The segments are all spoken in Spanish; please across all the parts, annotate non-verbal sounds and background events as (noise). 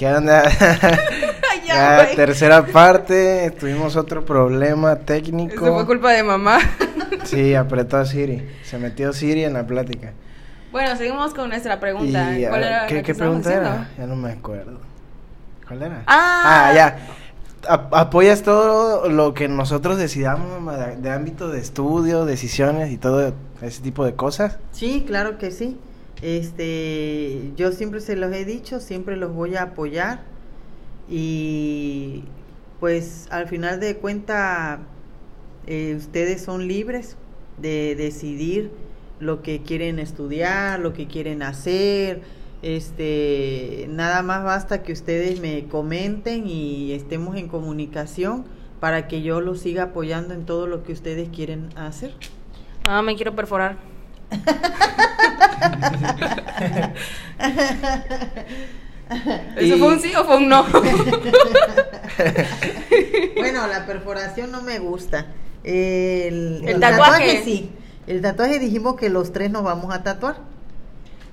¿Qué onda? (laughs) Ya, Ya, tercera parte, tuvimos otro problema técnico. Eso fue culpa de mamá. (laughs) Sí, apretó a Siri. Se metió Siri en la plática. Bueno, seguimos con nuestra pregunta. Y, ¿Cuál era ¿Qué, la que qué pregunta era? haciendo? Ya no me acuerdo. ¿Cuál era? Ah. ya. A- apoyas todo lo que nosotros decidamos mamá, de, de ámbito de estudio, decisiones y todo ese tipo de cosas. Sí, claro que sí. Este, yo siempre se los he dicho, siempre los voy a apoyar y pues al final de cuenta eh, ustedes son libres de decidir lo que quieren estudiar, lo que quieren hacer. Este, nada más basta que ustedes me comenten y estemos en comunicación para que yo los siga apoyando en todo lo que ustedes quieren hacer. Ah, me quiero perforar. (laughs) ¿Eso Y- fue un sí o fue un no? (laughs) Bueno, la perforación no me gusta. El, El tatuaje. sí. El tatuaje dijimos que los tres nos vamos a tatuar.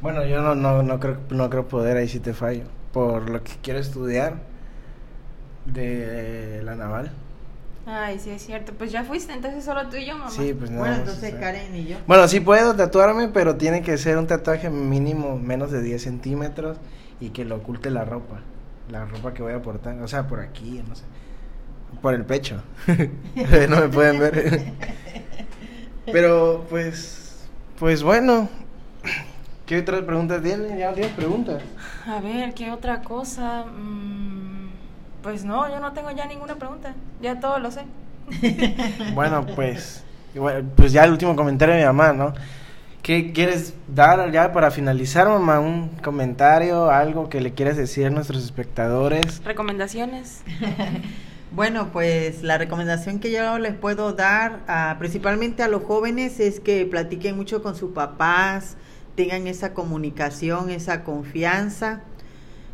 Bueno, yo no, no, no, creo, no creo poder, ahí sí te fallo. Por lo que quiero estudiar de la naval. Ay, sí, es cierto. Pues ya fuiste, entonces solo tú y yo, mamá. Sí, pues nada bueno, más, entonces. Karen y yo. Bueno, sí puedo tatuarme, pero tiene que ser un tatuaje mínimo menos de 10 centímetros y que lo oculte la ropa. La ropa que voy a portar. O sea, por aquí, no sé. Por el pecho. (laughs) no me pueden ver. (laughs) pero, pues. Pues bueno. ¿Qué otras preguntas tiene? ¿Ya tienes preguntas? A ver, ¿qué otra cosa? Mm, pues no, yo no tengo ya ninguna pregunta. Ya todo lo sé. (laughs) Bueno, pues. pues ya el último comentario de mi mamá, ¿no? ¿Qué quieres dar ya para finalizar, mamá? ¿Un comentario, algo que le quieras decir a nuestros espectadores? ¿Recomendaciones? (laughs) Bueno, pues la recomendación que yo les puedo dar, a- principalmente a los jóvenes, es que platiquen mucho con sus papás, tengan esa comunicación, esa confianza,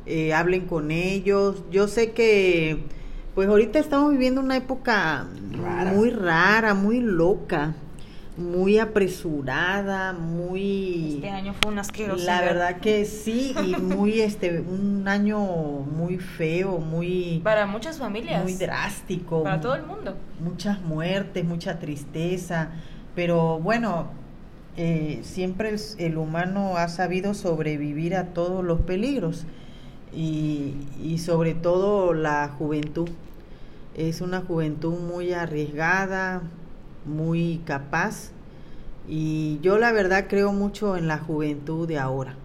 eh, hablen con ellos. Yo sé que, pues ahorita estamos viviendo una época Rara. muy rara, muy loca, muy apresurada, muy... Este año fue un asqueroso. La verdad que sí, y muy, (laughs) este, un año muy feo, muy Para muchas familias. muy drástico. Para todo el mundo. Muchas muertes, mucha tristeza. Pero bueno, eh, siempre el, el humano ha sabido sobrevivir a todos los peligros. Y, sobre todo la juventud. Es una juventud muy arriesgada, muy capaz. Y yo la verdad creo mucho en la juventud de ahora.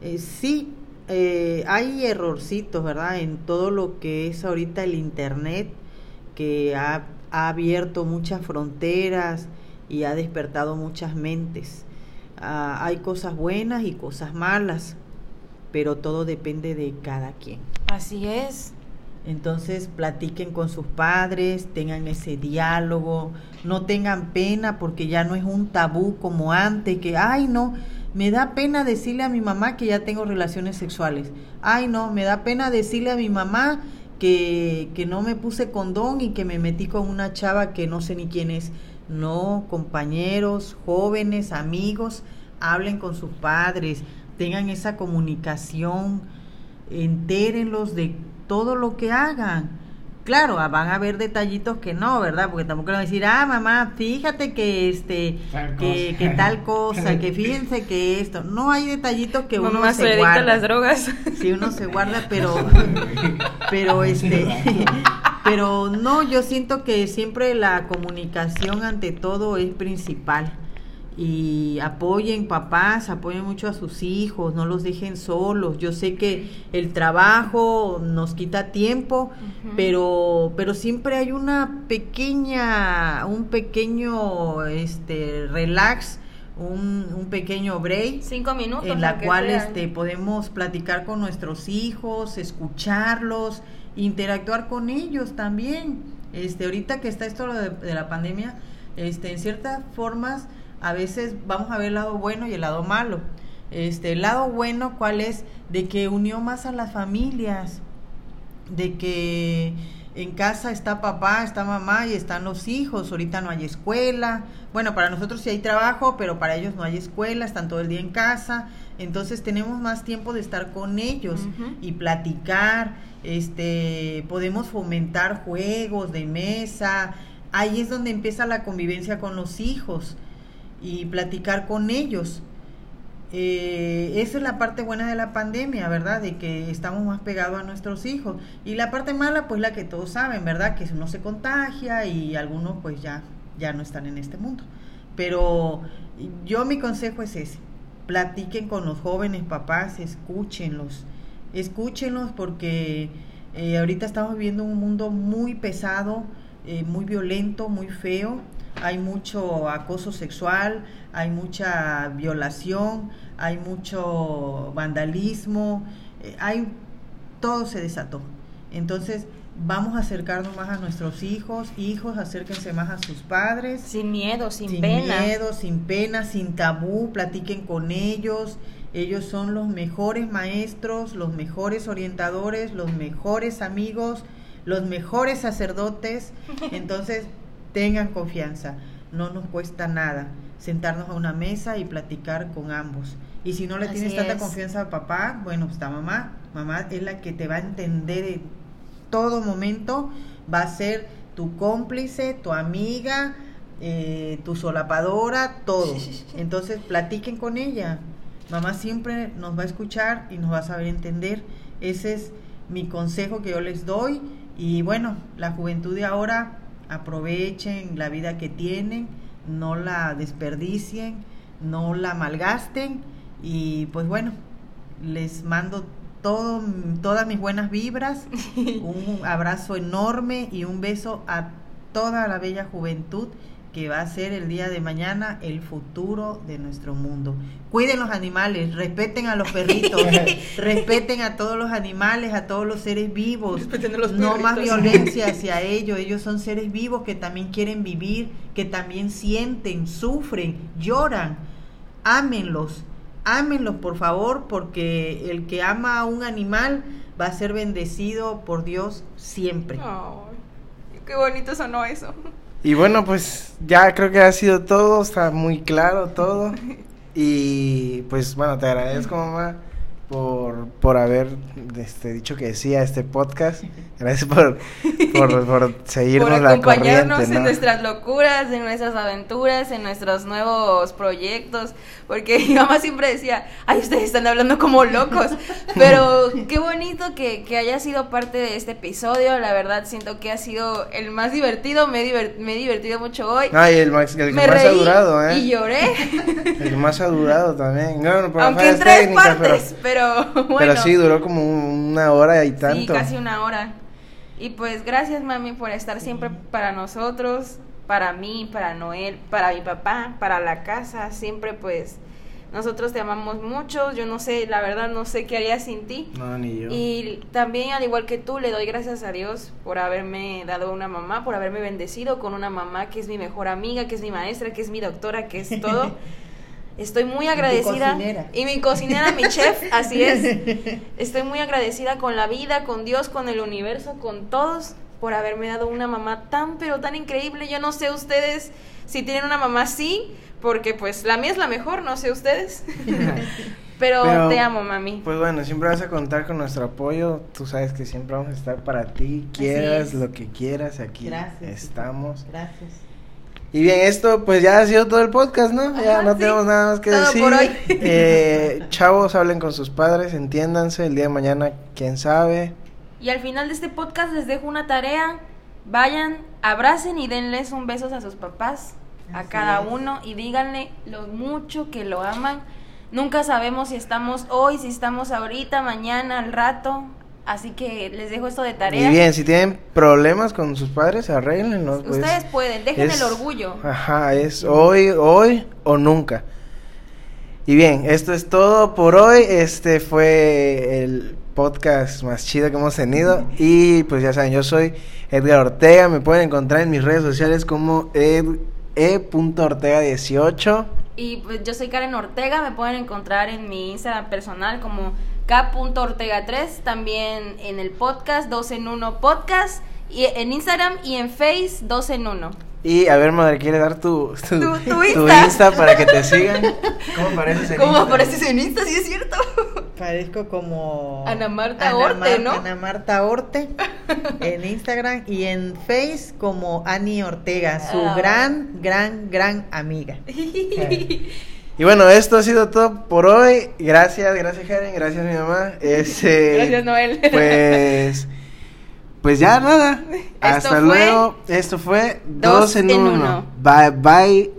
Eh, sí, eh, hay errorcitos, ¿verdad? En todo lo que es ahorita el Internet, que ha, ha abierto muchas fronteras y ha despertado muchas mentes. Ah, hay cosas buenas y cosas malas, pero todo depende de cada quien. Así es. Entonces platiquen con sus padres, tengan ese diálogo, no tengan pena porque ya no es un tabú como antes, que, ay no, me da pena decirle a mi mamá que ya tengo relaciones sexuales, ay no, me da pena decirle a mi mamá que, que no me puse condón y que me metí con una chava que no sé ni quién es. No, compañeros, jóvenes, amigos, hablen con sus padres, tengan esa comunicación, entérenlos de todo lo que hagan. Claro, ah, van a haber detallitos que no, ¿verdad? Porque tampoco le van a decir, ah, mamá, fíjate que este, Tal que, cosa. que tal cosa, que (laughs) fíjense que esto. No hay detallitos que uno se a guarda. las drogas. Sí, uno se guarda, pero, (laughs) pero este, (laughs) pero no, yo siento que siempre la comunicación ante todo es principal. Y apoyen papás, apoyen mucho a sus hijos, no los dejen solos. Yo sé que el trabajo nos quita tiempo, pero, pero siempre hay una pequeña, un pequeño, este, relax, un, un pequeño break Cinco minutos. en la cual este podemos platicar con nuestros hijos, escucharlos, interactuar con ellos también. Este, ahorita que está esto de, de la pandemia, este, en ciertas formas a veces vamos a ver el lado bueno y el lado malo. Este, el lado bueno, ¿cuál es? De que unió más a las familias, de que en casa está papá, está mamá y están los hijos, ahorita no hay escuela. Bueno, para nosotros sí hay trabajo, pero para ellos no hay escuela, están todo el día en casa. entonces tenemos más tiempo de estar con ellos y platicar, este, podemos fomentar juegos de mesa, ahí es donde empieza la convivencia con los hijos y platicar con ellos. Eh, esa es la parte buena de la pandemia, ¿verdad? De que estamos más pegados a nuestros hijos. Y la parte mala, pues la que todos saben, ¿verdad? Que uno se contagia y algunos pues ya, ya no están en este mundo. Pero yo mi consejo es ese. Platiquen con los jóvenes papás, escúchenlos. Escúchenlos porque eh, ahorita estamos viviendo un mundo muy pesado, eh, muy violento, muy feo hay mucho acoso sexual, hay mucha violación, hay mucho vandalismo, eh, hay todo se desató. Entonces, vamos a acercarnos más a nuestros hijos, hijos, acérquense más a sus padres. Sin miedo, sin, sin pena. Sin miedo, sin pena, sin tabú, platiquen con ellos. Ellos son los mejores maestros, los mejores orientadores, los mejores amigos, los mejores sacerdotes. (laughs) Entonces, tengan confianza, no nos cuesta nada sentarnos a una mesa y platicar con ambos. Y si no le tienes tanta confianza a papá, bueno, está mamá, mamá es la que te va a entender en todo momento, va a ser tu cómplice, tu amiga, eh, tu solapadora, todo. Entonces platiquen con ella. Mamá siempre nos va a escuchar y nos va a saber entender. Ese es mi consejo que yo les doy. Y bueno, la juventud de ahora aprovechen la vida que tienen, no la desperdicien, no la malgasten y pues bueno, les mando todo, todas mis buenas vibras, (laughs) un abrazo enorme y un beso a toda la bella juventud que va a ser el día de mañana el futuro de nuestro mundo. Cuiden los animales, respeten a los perritos, (laughs) respeten a todos los animales, a todos los seres vivos. no más violencia (laughs) hacia ellos. Ellos son seres vivos que también quieren vivir, que también sienten, sufren, lloran. Ámenlos, ámenlos por favor, porque el que ama a un animal va a ser bendecido por Dios siempre. qué bonito sonó eso. Y bueno, pues ya creo que ha sido todo, está muy claro todo. Y pues bueno, te agradezco mamá por, por haber este, dicho que sí a este podcast. Gracias por, por, por (laughs) seguirnos por acompañarnos en nuestras locuras, en nuestras aventuras, en nuestros nuevos proyectos. Porque (laughs) mi mamá siempre decía, ay, ustedes están hablando como locos. (laughs) Pero qué bonito que, que haya sido parte de este episodio. La verdad, siento que ha sido el más divertido. Me, me he divertido mucho hoy. Ay, el, más, el que más ha durado, ¿eh? Y lloré. El que más ha durado también. No, Aunque en tres partes, pero pero, (laughs) sí, duró como una hora y tanto. Sí, casi una hora. Y pues gracias, mami, por estar siempre para nosotros, para mí, para Noel, para mi papá, para la casa. Siempre, pues, nosotros te amamos mucho. Yo no sé, la verdad, no sé qué haría sin ti. No, ni yo. Y también, al igual que tú, le doy gracias a Dios por haberme dado una mamá, por haberme bendecido con una mamá que es mi mejor amiga, que es mi maestra, que es mi doctora, que es todo. (laughs) Estoy muy agradecida. Y mi cocinera, mi chef, así es. (laughs) Estoy muy agradecida con la vida, con Dios, con el universo, con todos por haberme dado una mamá tan pero tan increíble. Yo no sé ustedes si tienen una mamá así, porque pues la mía es la mejor, no sé ustedes. (laughs) pero, te amo, mami. Pues bueno, siempre vas a contar con nuestro apoyo. Tú sabes que siempre vamos a estar para ti. Quieras lo que quieras, aquí estamos. Gracias. Y bien, esto pues ya ha sido todo el podcast, ¿no? ya no tenemos nada más que decir. Por hoy. (laughs) Eh, chavos, hablen con sus padres, entiéndanse, el día de mañana, quién sabe. Y al final de este podcast les dejo una tarea. Vayan, abracen y denles un beso a sus papás, a cada uno, y díganle lo mucho que lo aman. Nunca sabemos si estamos hoy, si estamos ahorita, mañana, al rato. Así que les dejo esto de tarea. Y bien, si tienen problemas con sus padres, arréglenlos. Pues. Ustedes pueden, dejen el orgullo. Ajá, es hoy, hoy o nunca. Y bien, esto es todo por hoy. Este fue el podcast más chido que hemos tenido. Y pues ya saben, yo soy Edgar Ortega. Me pueden encontrar en mis redes sociales como e.ortega18. Y pues yo soy Karen Ortega. Me pueden encontrar en mi Instagram personal como K.Ortega3, también en el podcast 2 en 1 podcast, y en Instagram y en Face 2 en 1. Y a ver, madre, ¿quiere dar tu, tu, Tu- tu tu Insta. Insta para que te sigan? ¿Cómo apareces en ¿Cómo Insta? apareces en Insta? Sí, es cierto. Parezco como Ana Marta Orte, ¿no? Ana Marta Orte en Instagram y en Face como Ani Ortega, su Ah. gran, gran, gran amiga. (laughs) Y bueno, esto ha sido todo por hoy. Gracias, gracias Karen, gracias mi mamá. Este, (laughs) Gracias, Noel. (laughs) Pues, pues ya nada. Hasta luego. Esto fue Dos en en uno. uno. Bye bye.